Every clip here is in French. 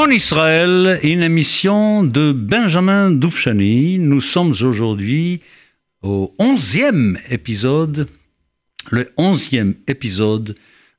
Mon Israël, une émission de Benjamin Doufchani. Nous sommes aujourd'hui au onzième épisode, le onzième épisode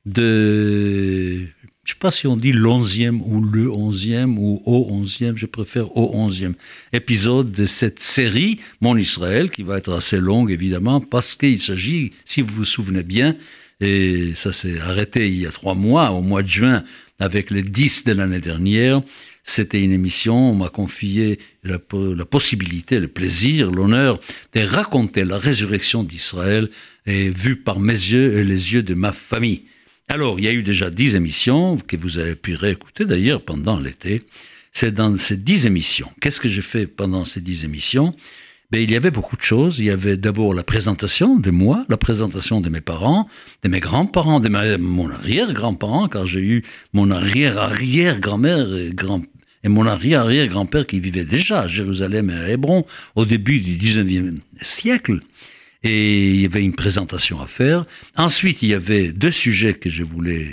de, je ne sais pas si on dit l'onzième ou le onzième ou au onzième, je préfère au onzième épisode de cette série Mon Israël, qui va être assez longue évidemment, parce qu'il s'agit, si vous vous souvenez bien, et ça s'est arrêté il y a trois mois, au mois de juin, avec les 10 de l'année dernière. C'était une émission, on m'a confié la, possibilité, le plaisir, l'honneur de raconter la résurrection d'Israël vue par mes yeux et les yeux de ma famille. Alors, il y a eu déjà 10 émissions que vous avez pu réécouter d'ailleurs pendant l'été. C'est dans ces 10 émissions. Qu'est-ce que j'ai fait pendant ces 10 émissions? Il y avait beaucoup de choses. Il y avait d'abord la présentation de moi, la présentation de mes parents, de mes grands-parents, de mon arrière-grand-parent, car j'ai eu mon arrière-arrière-grand-mère et, grand, et mon arrière-arrière-grand-père qui vivait déjà à Jérusalem et à Hébron au début du 19e siècle. Et il y avait une présentation à faire. Ensuite, il y avait deux sujets que je voulais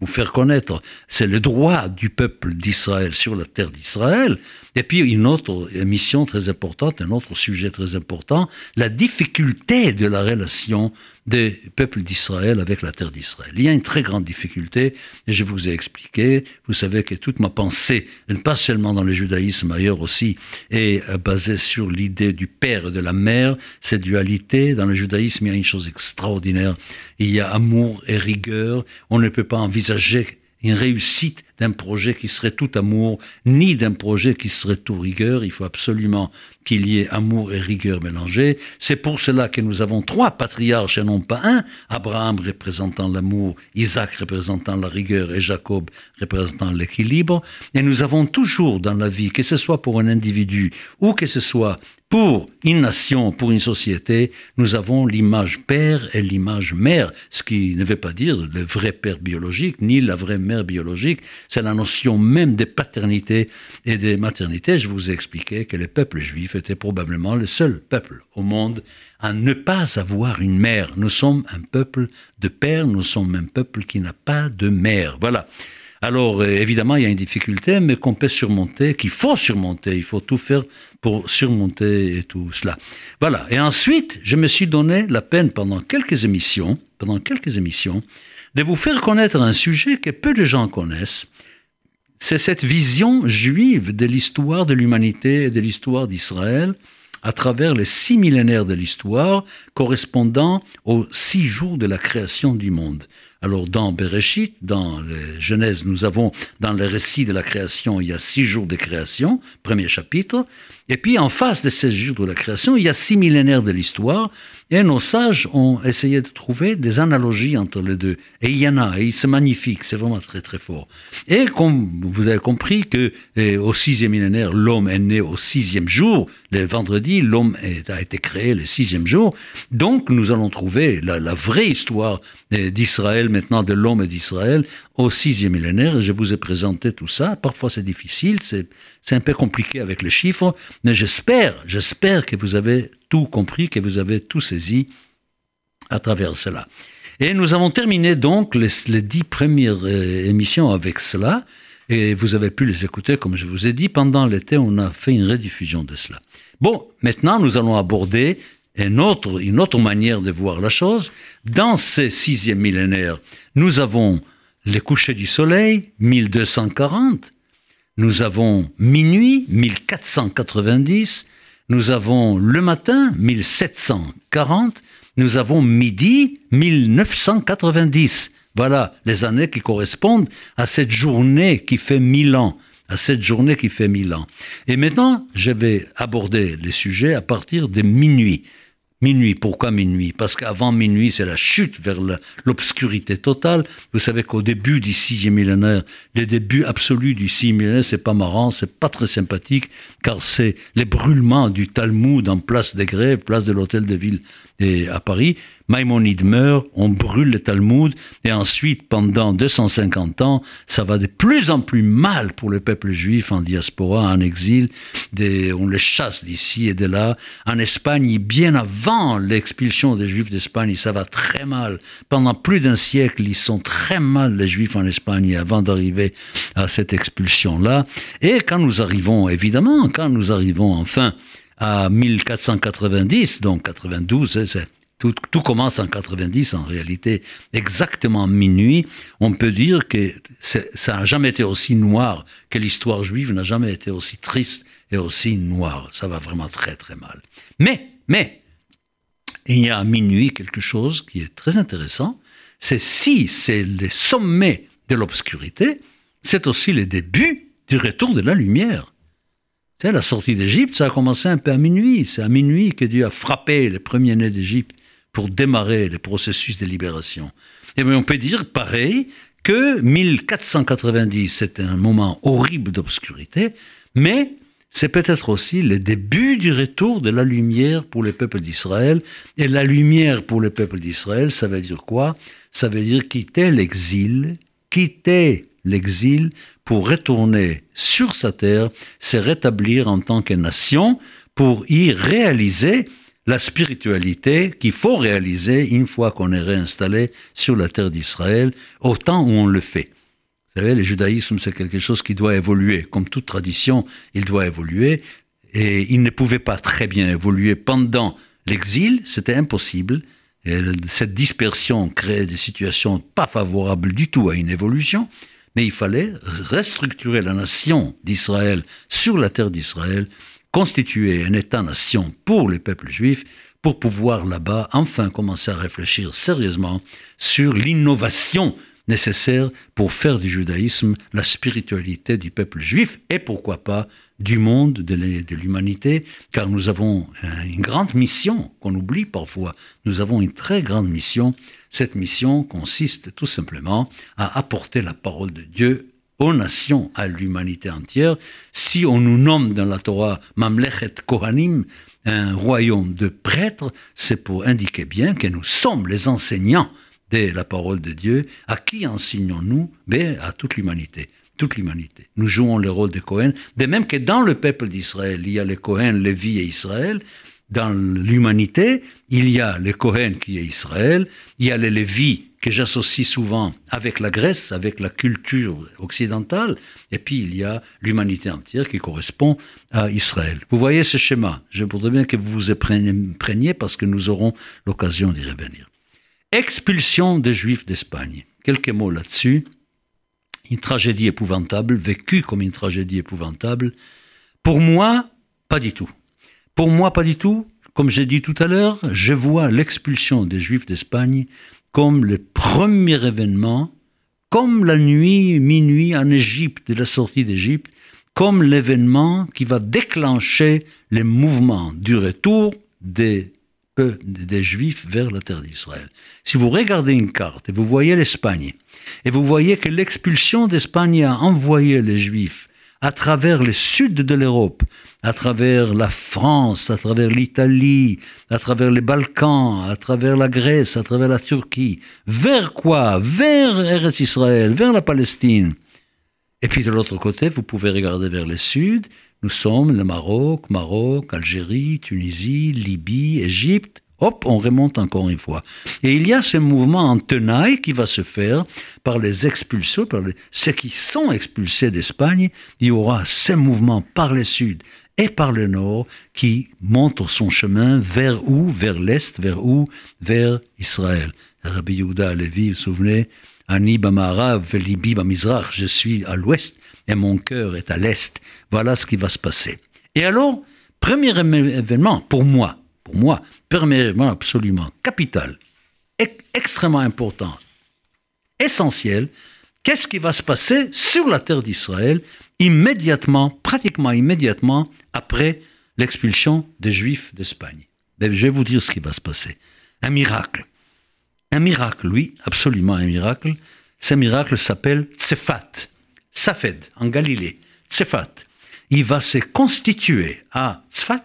vous faire connaître, c'est le droit du peuple d'Israël sur la terre d'Israël. Et puis une autre mission très importante, un autre sujet très important, la difficulté de la relation des peuples d'Israël avec la terre d'Israël. Il y a une très grande difficulté, et je vous ai expliqué, vous savez que toute ma pensée, pas seulement dans le judaïsme, ailleurs aussi, est basée sur l'idée du père et de la mère, cette dualité. Dans le judaïsme, il y a une chose extraordinaire, il y a amour et rigueur, on ne peut pas envisager une réussite d'un projet qui serait tout amour, ni d'un projet qui serait tout rigueur. Il faut absolument qu'il y ait amour et rigueur mélangés. C'est pour cela que nous avons trois patriarches et non pas un. Abraham représentant l'amour, Isaac représentant la rigueur et Jacob représentant l'équilibre. Et nous avons toujours dans la vie, que ce soit pour un individu ou que ce soit pour une nation, pour une société, nous avons l'image père et l'image mère, ce qui ne veut pas dire le vrai père biologique ni la vraie mère biologique, c'est la notion même de paternité et de maternité. Je vous ai expliqué que le peuple juif était probablement le seul peuple au monde à ne pas avoir une mère. Nous sommes un peuple de père, nous sommes un peuple qui n'a pas de mère. Voilà. Alors, euh, évidemment, il y a une difficulté, mais qu'on peut surmonter, qu'il faut surmonter. Il faut tout faire pour surmonter tout cela. Voilà. Et ensuite, je me suis donné la peine pendant quelques émissions, pendant quelques émissions, de vous faire connaître un sujet que peu de gens connaissent. C'est cette vision juive de l'histoire de l'humanité et de l'histoire d'Israël à travers les six millénaires de l'histoire correspondant aux six jours de la création du monde. Alors dans Bereshit, dans les Genèse, nous avons dans le récit de la création, il y a six jours de création, premier chapitre, et puis en face de ces jours de la création, il y a six millénaires de l'histoire, et nos sages ont essayé de trouver des analogies entre les deux. Et il y en a, et c'est magnifique, c'est vraiment très très fort. Et comme vous avez compris que eh, au sixième millénaire, l'homme est né au sixième jour, le vendredi, l'homme a été créé le sixième jour, donc nous allons trouver la, la vraie histoire eh, d'Israël, maintenant de l'homme et d'Israël, au sixième millénaire. Je vous ai présenté tout ça. Parfois c'est difficile, c'est un peu compliqué avec les chiffres, mais j'espère, j'espère que vous avez tout compris, que vous avez tout saisi à travers cela. Et nous avons terminé donc les, dix premières euh, émissions avec cela, et vous avez pu les écouter, comme je vous ai dit, pendant l'été, on a fait une rediffusion de cela. Bon, maintenant nous allons aborder une autre, une autre manière de voir la chose. Dans ce sixième millénaire, nous avons les couchers du soleil, 1240, nous avons minuit, 1490, nous avons le matin, 1740, nous avons midi, 1990. Voilà les années qui correspondent à cette journée qui fait mille ans, à cette journée qui fait mille ans. Et maintenant, je vais aborder les sujets à partir de minuit. Minuit, pourquoi minuit? Parce qu'avant minuit, c'est la chute vers l'obscurité totale. Vous savez qu'au début du sixième millénaire, le début absolu du sixième millénaire, c'est pas marrant, c'est pas très sympathique, car c'est les brûlements du Talmud en place des grèves, place de l'hôtel de ville à Paris. Maïmonide meurt, on brûle le Talmud, et ensuite, pendant 250 ans, ça va de plus en plus mal pour le peuple juif en diaspora, en exil. on les chasse d'ici et de là. En Espagne, bien avant l'expulsion des juifs d'Espagne, ça va très mal. Pendant plus d'un siècle, ils sont très mal, les juifs en Espagne, avant d'arriver à cette expulsion-là. Et quand nous arrivons, évidemment, quand nous arrivons enfin à 1490, donc 92, c'est tout, commence en 90 en réalité, exactement minuit. On peut dire que ça n'a jamais été aussi noir, que l'histoire juive n'a jamais été aussi triste et aussi noire. Ça va vraiment très très mal. Mais, mais, il y a à minuit quelque chose qui est très intéressant, c'est si c'est le sommet de l'obscurité, c'est aussi le début du retour de la lumière. C'est la sortie d'Égypte, ça a commencé un peu à minuit. C'est à minuit que Dieu a frappé les premiers-nés d'Égypte pour démarrer le processus de libération. Et bien on peut dire pareil que 1490, c'était un moment horrible d'obscurité, mais c'est peut-être aussi le début du retour de la lumière pour le peuple d'Israël. Et la lumière pour le peuple d'Israël, ça veut dire quoi? Ça veut dire quitter l'exil, quitter l'exil pour retourner sur sa terre, se rétablir en tant que nation, pour y réaliser la spiritualité qu'il faut réaliser une fois qu'on est réinstallé sur la terre d'Israël, au temps où on le fait. Vous savez, le judaïsme, c'est quelque chose qui doit évoluer. Comme toute tradition, il doit évoluer. Et il ne pouvait pas très bien évoluer pendant l'exil, c'était impossible. Et cette dispersion créait des situations pas favorables du tout à une évolution. Mais il fallait restructurer la nation d'Israël sur la terre d'Israël constituer un État-nation pour les peuples juifs pour pouvoir là-bas enfin commencer à réfléchir sérieusement sur l'innovation nécessaire pour faire du judaïsme la spiritualité du peuple juif et pourquoi pas du monde, de l'humanité, car nous avons une grande mission qu'on oublie parfois. Nous avons une très grande mission. Cette mission consiste tout simplement à apporter la parole de Dieu aux nations, à l'humanité entière. Si on nous nomme dans la Torah Mamlechet Kohanim, un royaume de prêtres, c'est pour indiquer bien que nous sommes les enseignants de la parole de Dieu. À qui enseignons-nous À toute l'humanité. Toute l'humanité. Nous jouons le rôle de Cohen, de même que dans le peuple d'Israël, il y a les Cohen, Lévi et Israël. Dans l'humanité, il y a le Cohen qui est Israël, il y a les Lévi que j'associe souvent avec la Grèce, avec la culture occidentale, et puis il y a l'humanité entière qui correspond à Israël. Vous voyez ce schéma. Je voudrais bien que vous vous preniez parce que nous aurons l'occasion d'y revenir. Expulsion des Juifs d'Espagne. Quelques mots là-dessus. Une tragédie épouvantable, vécue comme une tragédie épouvantable. Pour moi, pas du tout. Pour moi, pas du tout. Comme j'ai dit tout à l'heure, je vois l'expulsion des Juifs d'Espagne comme le premier événement, comme la nuit, minuit en Égypte, de la sortie d'Égypte, comme l'événement qui va déclencher les mouvements du retour des, des Juifs vers la terre d'Israël. Si vous regardez une carte et vous voyez l'Espagne, et vous voyez que l'expulsion d'Espagne a envoyé les Juifs à travers le sud de l'Europe, à travers la France, à travers l'Italie, à travers les Balkans, à travers la Grèce, à travers la Turquie. Vers quoi? Vers Eretz Israël, vers la Palestine. Et puis de l'autre côté, vous pouvez regarder vers le sud. Nous sommes le Maroc, Maroc, Algérie, Tunisie, Libye, Égypte, hop, on remonte encore une fois. Et il y a ce mouvement en tenaille qui va se faire par les expulsés, par ceux qui sont expulsés d'Espagne. Il y aura ce mouvement par le sud et par le nord qui montre son chemin vers où? Vers l'est, vers où? Vers Israël. Rabbi Yehuda Levi, vous vous souvenez? Ani Bamarav, Libi Bamizrach, je suis à l'ouest et mon cœur est à l'est. Voilà ce qui va se passer. Et alors, premier événement pour moi, pour moi, premièrement absolument capital, extrêmement important, essentiel, qu'est-ce qui va se passer sur la terre d'Israël immédiatement, pratiquement immédiatement après l'expulsion des Juifs d'Espagne. Mais je vais vous dire ce qui va se passer. Un miracle. Un miracle, oui, absolument un miracle. Ce miracle s'appelle Tsefat, Safed, en Galilée. Tsefat. Il va se constituer à Tzfat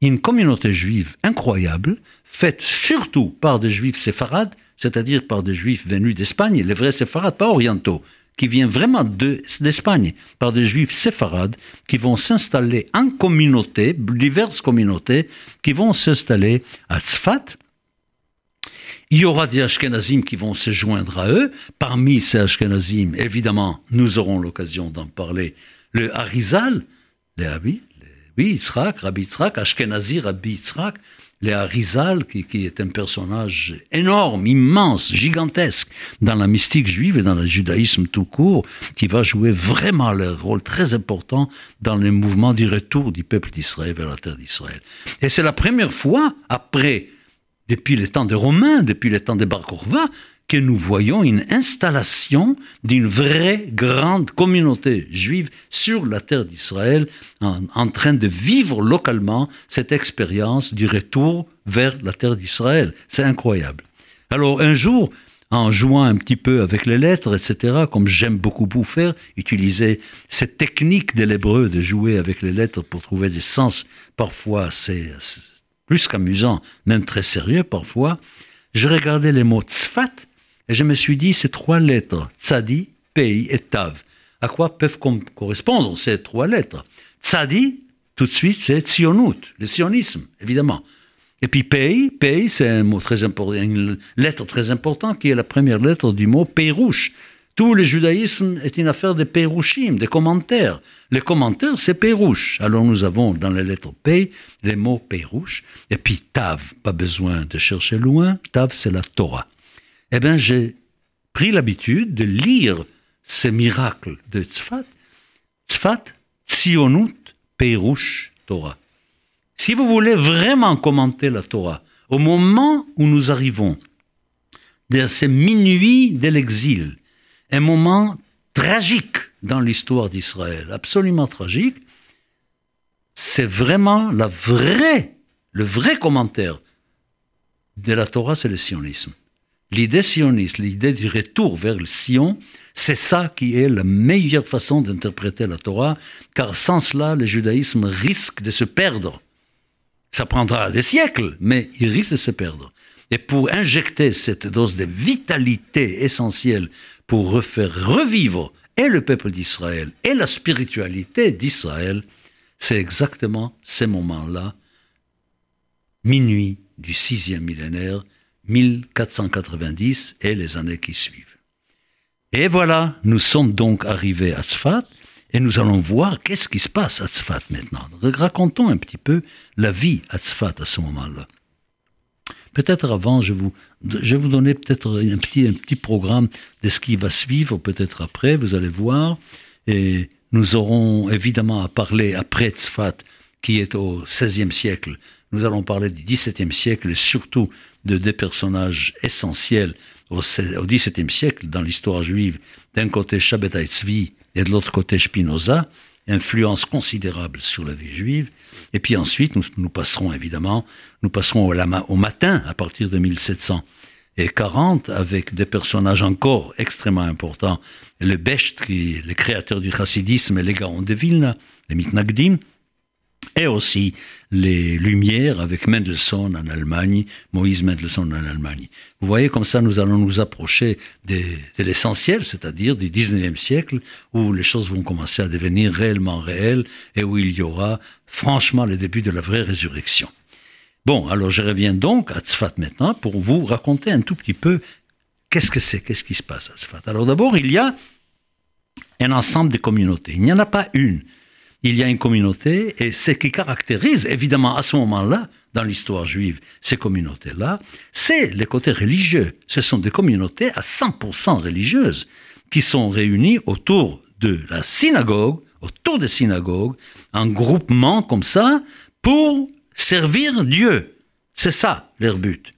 une communauté juive incroyable, faite surtout par des juifs séfarades, c'est-à-dire par des juifs venus d'Espagne, les vrais séfarades, pas orientaux, qui viennent vraiment d'Espagne, par des juifs séfarades, qui vont s'installer en communauté, diverses communautés, qui vont s'installer à Tzfat. Il y aura des Ashkenazim qui vont se joindre à eux. Parmi ces Ashkenazim, évidemment, nous aurons l'occasion d'en parler, le Harizal, les Habits, oui, Yitzhak, Rabbi Yitzhak, Ashkenazi, Rabbi Yitzhak, les Harizal, qui, est un personnage énorme, immense, gigantesque dans la mystique juive et dans le judaïsme tout court, qui va jouer vraiment un rôle très important dans le mouvement du retour du peuple d'Israël vers la terre d'Israël. Et c'est la première fois, après, depuis les temps des Romains, depuis les temps des Bar que nous voyons une installation d'une vraie grande communauté juive sur la terre d'Israël, en, train de vivre localement cette expérience du retour vers la terre d'Israël. C'est incroyable. Alors un jour, en jouant un petit peu avec les lettres, etc., comme j'aime beaucoup vous faire, utiliser cette technique de l'hébreu de jouer avec les lettres pour trouver des sens parfois c'est plus qu'amusant, même très sérieux parfois, je regardais les mots tzfat et je me suis dit, ces trois lettres, Tzadi, Pei et Tav, à quoi peuvent correspondre ces trois lettres? Tzadi, tout de suite, c'est Tzionut, le sionisme, évidemment. Et puis Pei, Pei, c'est un mot très important, une lettre très importante qui est la première lettre du mot Peirouche. Tout le judaïsme est une affaire de Peirouchim, des commentaires. Les commentaires, c'est Peirouche. Alors nous avons dans les lettres Pei les mots Peirouche. Et puis Tav, pas besoin de chercher loin. Tav, c'est la Torah eh bien, j'ai pris l'habitude de lire ces miracles de Tzfat. Tzfat, Tzionut, Peirouche, Torah. Si vous voulez vraiment commenter la Torah, au moment où nous arrivons, de ces minuits de l'exil, un moment tragique dans l'histoire d'Israël, absolument tragique, c'est vraiment la le vrai commentaire de la Torah, c'est le sionisme. L'idée sioniste, l'idée du retour vers le Sion, c'est ça qui est la meilleure façon d'interpréter la Torah, car sans cela, le judaïsme risque de se perdre. Ça prendra des siècles, mais il risque de se perdre. Et pour injecter cette dose de vitalité essentielle pour refaire revivre et le peuple d'Israël et la spiritualité d'Israël, c'est exactement ces moments-là, minuit du sixième millénaire, 1490 et les années qui suivent. Et voilà, nous sommes donc arrivés à Tzfat et nous allons voir qu'est-ce qui se passe à Tzfat maintenant. Racontons un petit peu la vie à Tzfat à ce moment-là. Peut-être avant, je, vous, je vais vous donner peut-être un petit, un petit programme de ce qui va suivre, peut-être après, vous allez voir. Et nous aurons évidemment à parler après Tzfat, qui est au XVIe siècle. Nous allons parler du XVIIe siècle et surtout de deux personnages essentiels au XVIIe siècle dans l'histoire juive. D'un côté, Shabbatai Tzvi et de l'autre côté, Spinoza, influence considérable sur la vie juive. Et puis ensuite, nous, passerons évidemment, nous passerons au, au matin à partir de 1740 avec des personnages encore extrêmement importants. Le Besht, qui est le créateur du chassidisme et les Gaon de Vilna, les Mitnagdim, et aussi les Lumières avec Mendelssohn en Allemagne, Moïse Mendelssohn en Allemagne. Vous voyez, comme ça, nous allons nous approcher de, l'essentiel, c'est-à-dire du 19e siècle, où les choses vont commencer à devenir réellement réelles et où il y aura franchement le début de la vraie résurrection. Bon, alors je reviens donc à Tzfat maintenant pour vous raconter un tout petit peu qu'est-ce que c'est, qu'est-ce qui se passe à Tzfat. Alors d'abord, il y a un ensemble de communautés. Il n'y en a pas une il y a une communauté, et ce qui caractérise évidemment à ce moment-là, dans l'histoire juive, ces communautés-là, c'est les côtés religieux. Ce sont des communautés à 100% religieuses qui sont réunies autour de la synagogue, autour des synagogues, en groupement comme ça, pour servir Dieu. C'est ça leur but.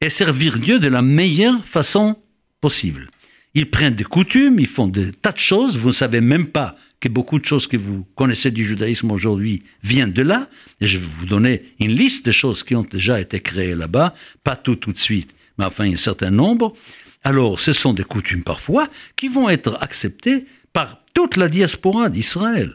Et servir Dieu de la meilleure façon possible. Ils prennent des coutumes, ils font des tas de choses, vous ne savez même pas que beaucoup de choses que vous connaissez du judaïsme aujourd'hui viennent de là. Et je vais vous donner une liste de choses qui ont déjà été créées là-bas, pas tout tout de suite, mais enfin un certain nombre. Alors, ce sont des coutumes parfois qui vont être acceptées par toute la diaspora d'Israël.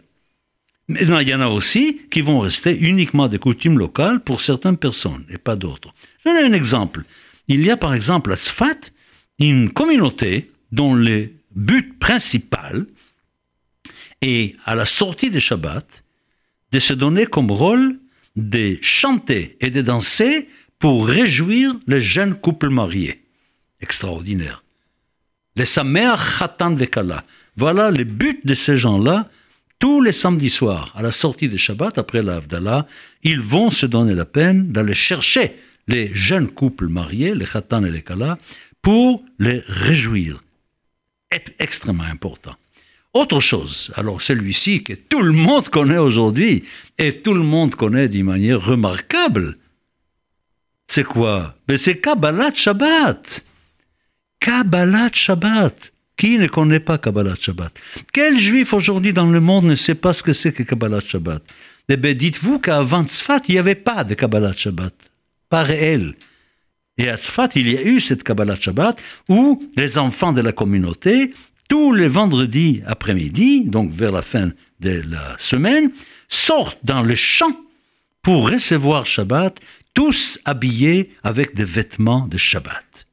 Mais il y en a aussi qui vont rester uniquement des coutumes locales pour certaines personnes et pas d'autres. Je donne un exemple. Il y a par exemple à Tzfat une communauté dont le but principal est, à la sortie des Shabbat, de se donner comme rôle de chanter et de danser pour réjouir les jeunes couples mariés. Extraordinaire. Les Samer Khatan Vekala. Voilà le but de ces gens-là tous les samedis soirs, à la sortie de Shabbat, après l'Avdallah, ils vont se donner la peine d'aller chercher les jeunes couples mariés, les Khatan et les Kala, pour les réjouir. Extrêmement important. Autre chose, alors celui-ci que tout le monde connaît aujourd'hui, et tout le monde connaît d'une manière remarquable, c'est quoi? Mais C'est Kabbalat Shabbat. Kabbalat Shabbat. Qui ne connaît pas Kabbalah Shabbat? Quel juif aujourd'hui dans le monde ne sait pas ce que c'est que Kabbalah Shabbat? Eh bien, dites-vous qu'avant Tzfat, il n'y avait pas de Kabbalah Shabbat. Pas réel. Et à Tzfat, il y a eu cette Kabbalah Shabbat où les enfants de la communauté, tous les vendredis après-midi, donc vers la fin de la semaine, sortent dans le champ pour recevoir Shabbat, tous habillés avec des vêtements de Shabbat.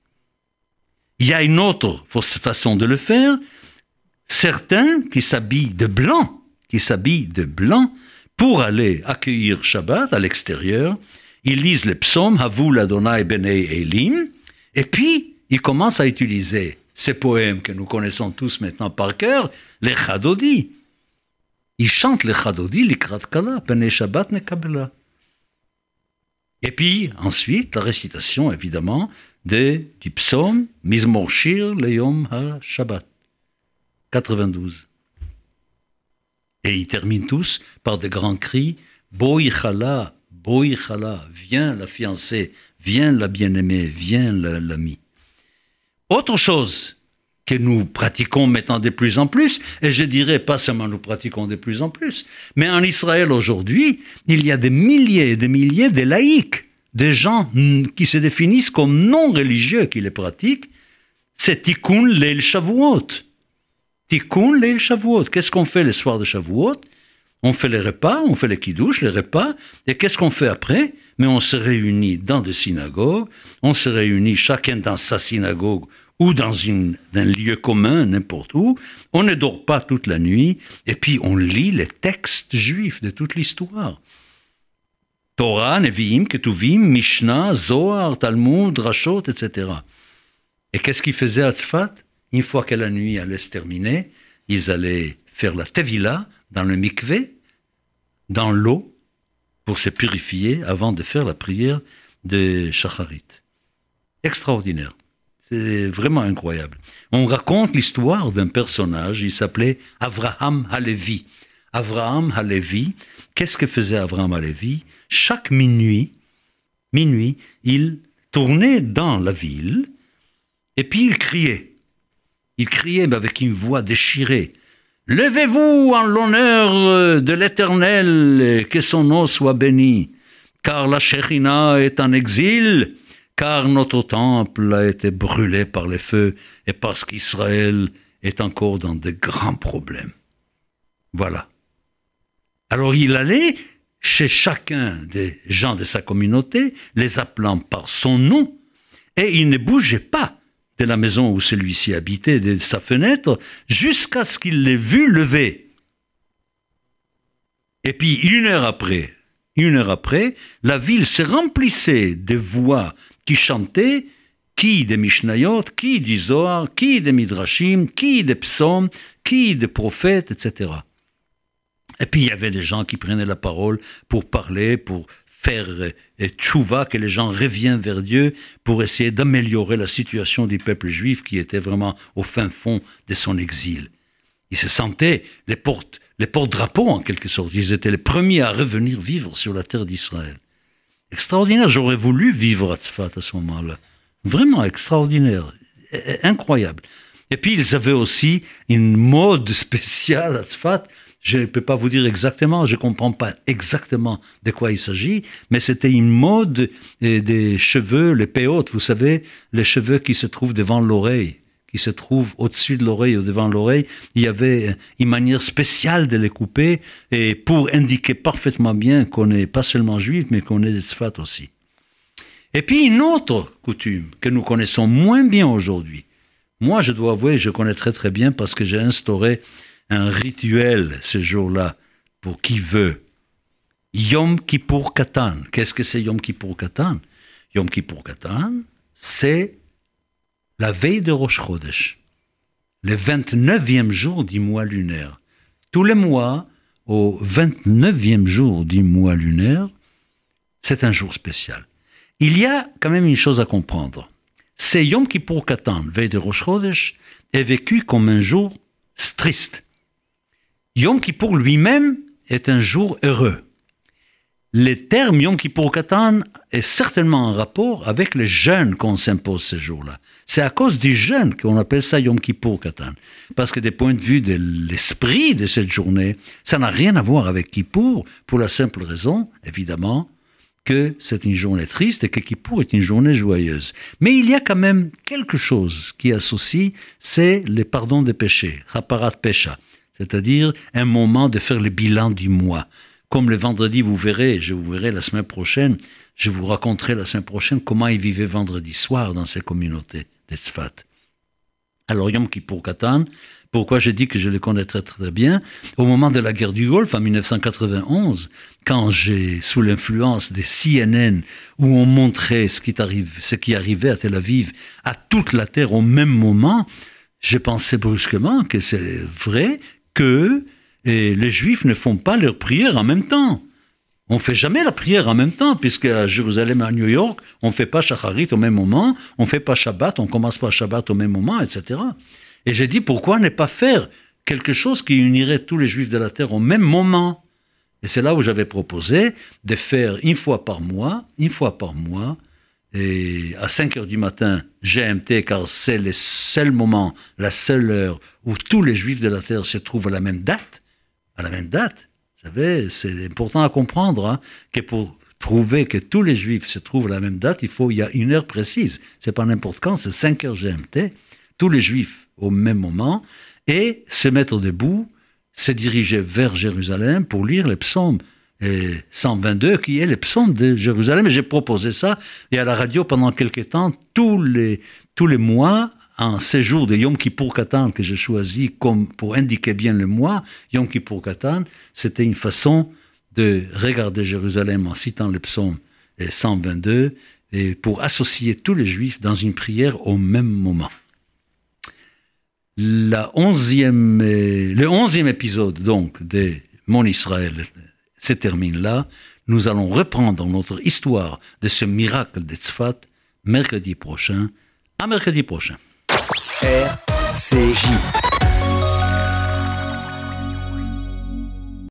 Il y a une autre façon de le faire. Certains qui s'habillent de blanc, qui s'habillent de blanc pour aller accueillir Shabbat à l'extérieur. Ils lisent les psaumes, Havul Adonai Benei Elim, et puis ils commencent à utiliser ces poèmes que nous connaissons tous maintenant par cœur, les Chadodi. Ils chantent les Chadodi, les Kratkala, Benei Shabbat Nekabela. Et puis ensuite, la récitation, évidemment, de, du psaume Mizmor Shir Leyom HaShabbat, 92. Et ils terminent tous par des grands cris Boïchala, Boïchala, viens la fiancée, viens la bien-aimée, viens l'ami. Autre chose que nous pratiquons maintenant de plus en plus, et je dirais pas seulement nous pratiquons de plus en plus, mais en Israël aujourd'hui, il y a des milliers et des milliers de laïcs des gens qui se définissent comme non religieux qui les pratiquent, c'est Tikkun Leil Shavuot. Tikkun Leil Shavuot. Qu'est-ce qu'on fait le soir de Shavuot? On fait les repas, on fait les kiddush, les repas, et qu'est-ce qu'on fait après? Mais on se réunit dans des synagogues, on se réunit chacun dans sa synagogue ou dans un lieu commun, n'importe où. On ne dort pas toute la nuit, et puis on lit les textes juifs de toute l'histoire. Torah, Nevi'im, Ketuvim, Mishnah, Zohar, Talmud, Rashot, etc. Et qu'est-ce qu'ils faisaient à Tzfat? Une fois que la nuit allait se terminer, ils allaient faire la tevila dans le mikvé, dans l'eau, pour se purifier avant de faire la prière de Shacharit. Extraordinaire. C'est vraiment incroyable. On raconte l'histoire d'un personnage, il s'appelait Avraham Halevi. Avraham Halevi, qu'est-ce que faisait Avraham Halevi? Chaque minuit, minuit, il tournait dans la ville et puis il criait. Il criait avec une voix déchirée. Levez-vous en l'honneur de l'Éternel, que son nom soit béni, car la Shekhinah est en exil, car notre temple a été brûlé par les feux, et parce qu'Israël est encore dans de grands problèmes. Voilà. Alors il allait chez chacun des gens de sa communauté, les appelant par son nom, et il ne bougeait pas de la maison où celui-ci habitait, de sa fenêtre, jusqu'à ce qu'il l'ait vu lever. Et puis une heure après, une heure après, la ville se remplissait de voix qui chantaient, qui des Mishnayot, qui du Zohar, qui des Midrashim, qui des psaumes, qui des prophètes, etc. Et puis il y avait des gens qui prenaient la parole pour parler, pour faire euh, tchouva, que les gens reviennent vers Dieu, pour essayer d'améliorer la situation du peuple juif qui était vraiment au fin fond de son exil. Ils se sentaient les portes les porte-drapeaux en quelque sorte. Ils étaient les premiers à revenir vivre sur la terre d'Israël. Extraordinaire. J'aurais voulu vivre à Tzfat à ce moment-là. Vraiment extraordinaire. Incroyable. Et puis ils avaient aussi une mode spéciale à Tzfat Je ne peux pas vous dire exactement, je ne comprends pas exactement de quoi il s'agit, mais c'était une mode des cheveux, les péotes, vous savez, les cheveux qui se trouvent devant l'oreille, qui se trouvent au-dessus de l'oreille ou devant l'oreille. Il y avait une manière spéciale de les couper et pour indiquer parfaitement bien qu'on n'est pas seulement juif, mais qu'on est des Sfat aussi. Et puis une autre coutume que nous connaissons moins bien aujourd'hui. Moi, je dois avouer, je connais très très bien parce que j'ai instauré un rituel ce jour-là pour qui veut. Yom Kippur Katan. Qu'est-ce que c'est Yom Kippur Katan? Yom Kippur Katan, c'est la veille de Rosh Chodesh, le 29e jour du mois lunaire. Tous les mois, au 29e jour du mois lunaire, c'est un jour spécial. Il y a quand même une chose à comprendre. C'est Yom Kippur Katan, veille de Rosh Chodesh, est vécu comme un jour triste. Yom Kippur lui-même est un jour heureux. Le terme Yom Kippur Katan est certainement en rapport avec le jeûne qu'on s'impose ce jour-là. C'est à cause du jeûne qu'on appelle ça Yom Kippur Katan. Parce que des points de vue de l'esprit de cette journée, ça n'a rien à voir avec Kippour, pour la simple raison, évidemment, que c'est une journée triste et que Kippour est une journée joyeuse. Mais il y a quand même quelque chose qui associe, c'est le pardon des péchés, Raparat Pesha, c'est-à-dire un moment de faire le bilan du mois. Comme le vendredi, vous verrez, je vous verrai la semaine prochaine, je vous raconterai la semaine prochaine comment ils vivaient vendredi soir dans ces communautés d'Esfat. Alors Yom Kippour Katan, pourquoi je dis que je le connais très très bien? Au moment de la guerre du Golfe, en 1991, quand j'ai, sous l'influence des CNN, où on montrait ce qui, ce qui arrivait à Tel Aviv, à toute la terre au même moment, j'ai pensé brusquement que c'est vrai que les Juifs ne font pas leur prière en même temps. On fait jamais la prière en même temps, puisque à Jérusalem, à New York, on fait pas Shacharit au même moment, on fait pas Shabbat, on commence pas Shabbat au même moment, etc. Et j'ai dit, pourquoi ne pas faire quelque chose qui unirait tous les Juifs de la terre au même moment? Et c'est là où j'avais proposé de faire une fois par mois, une fois par mois, et à 5 heures du matin, GMT, car c'est le seul moment, la seule heure où tous les Juifs de la terre se trouvent à la même date, à la même date. Vous savez, c'est important à comprendre hein, que pour trouver que tous les Juifs se trouvent à la même date, il faut il y a une heure précise. C'est pas n'importe quand, c'est 5 heures GMT. Tous les Juifs au même moment et se mettre debout, se diriger vers Jérusalem pour lire les psaumes. Et 122, qui est le psaume de Jérusalem. J'ai proposé ça. Et à la radio, pendant quelques temps, tous les, tous les mois, un séjour de Yom Kippur Katan que j'ai choisi pour indiquer bien le mois, Yom Kippur Katan, c'était une façon de regarder Jérusalem en citant le psaume 122 et pour associer tous les juifs dans une prière au même moment. La onzième, le onzième épisode donc de Mon Israël se termine là. Nous allons reprendre notre histoire de ce miracle de Tzfat mercredi prochain. À mercredi prochain.